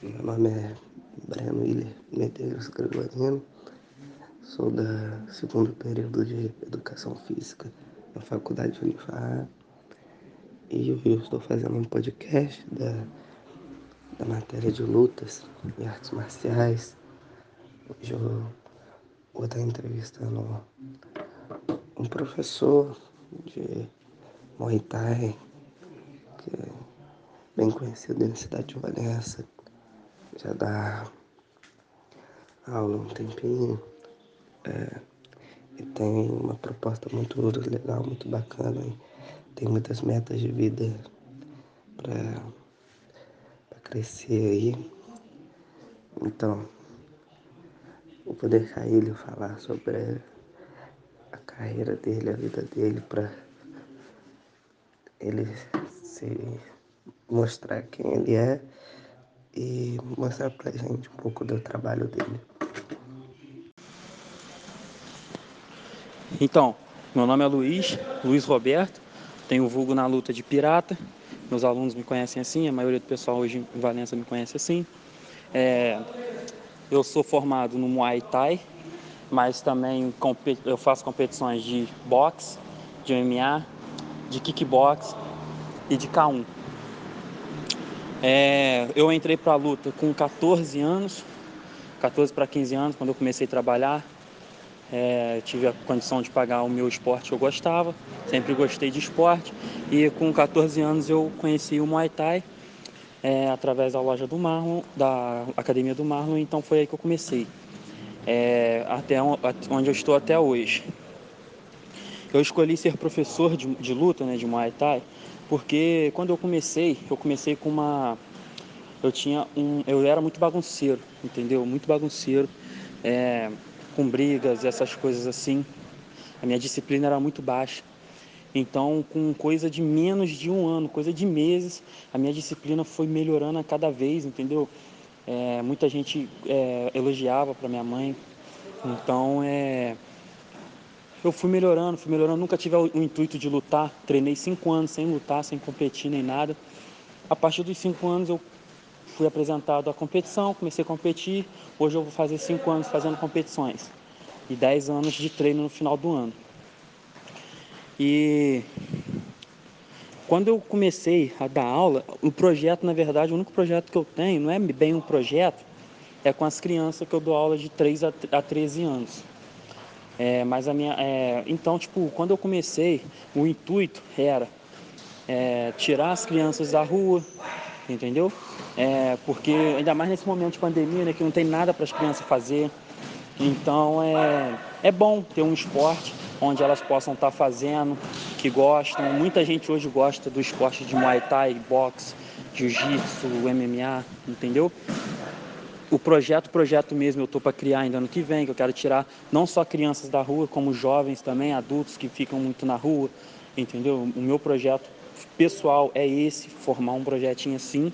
Meu nome é Breno Willer Medeiros Gregorino, sou da segundo período de Educação Física na Faculdade Unifar. E eu estou fazendo um podcast da, da matéria de lutas e artes marciais. Hoje eu vou estar entrevistando um professor de Muay Thai, que é bem conhecido na cidade de Valença, já dá aula um tempinho. É, e tem uma proposta muito legal, muito bacana. Tem muitas metas de vida para crescer aí. Então, eu vou deixar ele falar sobre a carreira dele, a vida dele, para ele se mostrar quem ele é e mostrar pra gente um pouco do trabalho dele. Então, meu nome é Luiz, Luiz Roberto, tenho o vulgo na luta de pirata. Meus alunos me conhecem assim, a maioria do pessoal hoje em Valença me conhece assim. É, eu sou formado no Muay Thai, mas também eu faço competições de boxe, de MMA, de kickbox e de K1. É, eu entrei para a luta com 14 anos, 14 para 15 anos, quando eu comecei a trabalhar. É, tive a condição de pagar o meu esporte que eu gostava, sempre gostei de esporte. E com 14 anos eu conheci o Muay Thai é, através da loja do Marlon, da Academia do Marlon, então foi aí que eu comecei. É, até onde eu estou até hoje. Eu escolhi ser professor de, de luta, né, de Muay Thai, porque quando eu comecei, eu comecei com uma eu tinha um eu era muito bagunceiro, entendeu? Muito bagunceiro, é, com brigas e essas coisas assim. A minha disciplina era muito baixa. Então, com coisa de menos de um ano, coisa de meses, a minha disciplina foi melhorando a cada vez, entendeu? É, muita gente é, elogiava para minha mãe. Então, é, eu fui melhorando, fui melhorando. Nunca tive o, intuito de lutar. Treinei cinco anos sem lutar, sem competir nem nada. A partir dos cinco anos eu fui apresentado à competição, comecei a competir. Hoje eu vou fazer cinco anos fazendo competições e dez anos de treino no final do ano. E quando eu comecei a dar aula, o projeto, na verdade, o único projeto que eu tenho, não é bem um projeto, é com as crianças que eu dou aula de 3 a 13 anos. É, mas a minha. É, então, tipo, quando eu comecei, o intuito era é, tirar as crianças da rua, entendeu? É, porque ainda mais nesse momento de pandemia, né, que não tem nada para as crianças fazer. Então é, é bom ter um esporte onde elas possam estar tá fazendo, que gostam. Muita gente hoje gosta do esporte de Muay Thai, boxe, Jiu-Jitsu, MMA, entendeu? O projeto, projeto mesmo, eu estou para criar ainda ano que vem, que eu quero tirar não só crianças da rua, como jovens também, adultos que ficam muito na rua, entendeu? O meu projeto pessoal é esse, formar um projetinho assim.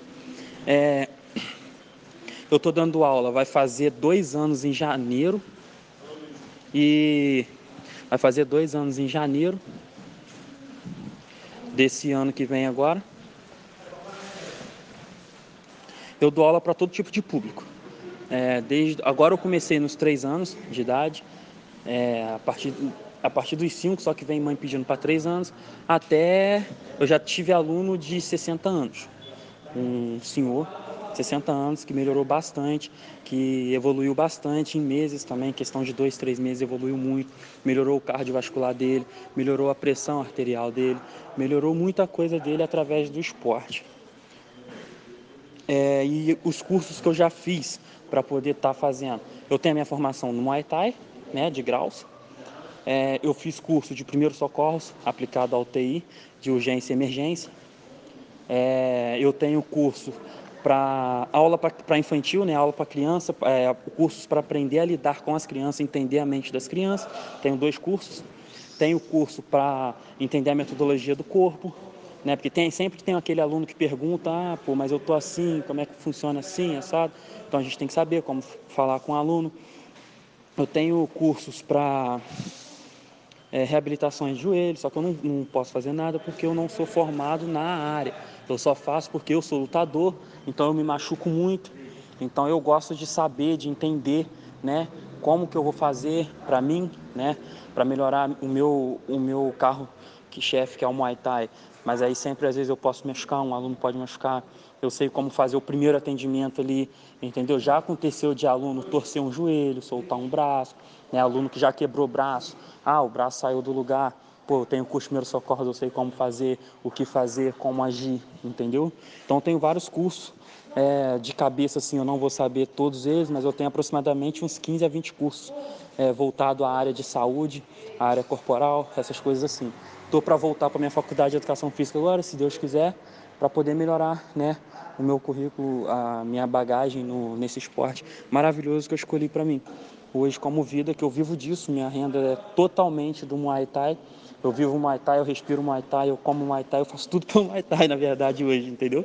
É, eu estou dando aula, vai fazer dois anos em janeiro e vai fazer dois anos em janeiro desse ano que vem agora. Eu dou aula para todo tipo de público. É, desde agora eu comecei nos três anos de idade, é, a partir a partir dos cinco, só que vem mãe pedindo para três anos, até eu já tive aluno de 60 anos, um senhor 60 anos que melhorou bastante, que evoluiu bastante em meses também, questão de dois, três meses evoluiu muito, melhorou o cardiovascular dele, melhorou a pressão arterial dele, melhorou muita coisa dele através do esporte. É, e os cursos que eu já fiz para poder estar tá fazendo. Eu tenho a minha formação no Muay Thai, né, de graus. É, eu fiz curso de primeiros socorros aplicado ao TI, de urgência e emergência. É, eu tenho curso para aula para infantil, né, aula para criança, é, cursos para aprender a lidar com as crianças, entender a mente das crianças. Tenho dois cursos. Tenho curso para entender a metodologia do corpo, né? Porque tem, sempre tem aquele aluno que pergunta, ah, pô, mas eu tô assim, como é que funciona assim, assado? Então a gente tem que saber como falar com o aluno. Eu tenho cursos para é, reabilitações de joelho, só que eu não, não posso fazer nada porque eu não sou formado na área. Eu só faço porque eu sou lutador, então eu me machuco muito. Então eu gosto de saber, de entender, né, como que eu vou fazer para mim, né, para melhorar o meu o meu carro chefe que é o Muay Thai. Mas aí sempre às vezes eu posso machucar, um aluno pode machucar. Eu sei como fazer o primeiro atendimento ali, entendeu? Já aconteceu de aluno torcer um joelho, soltar um braço, né, aluno que já quebrou o braço, ah, o braço saiu do lugar pô, eu tenho curso de primeiros socorros, eu sei como fazer, o que fazer, como agir, entendeu? Então eu tenho vários cursos, é, de cabeça assim eu não vou saber todos eles, mas eu tenho aproximadamente uns 15 a 20 cursos é, voltado à área de saúde, à área corporal, essas coisas assim. Estou para voltar para minha faculdade de educação física agora, se Deus quiser, para poder melhorar, né, o meu currículo, a minha bagagem no, nesse esporte maravilhoso que eu escolhi para mim. Hoje, como vida, que eu vivo disso, minha renda é totalmente do Muay Thai eu vivo Muay Thai, eu respiro Muay Thai, eu como Muay Thai, eu faço tudo pelo Muay Thai, na verdade, hoje, entendeu?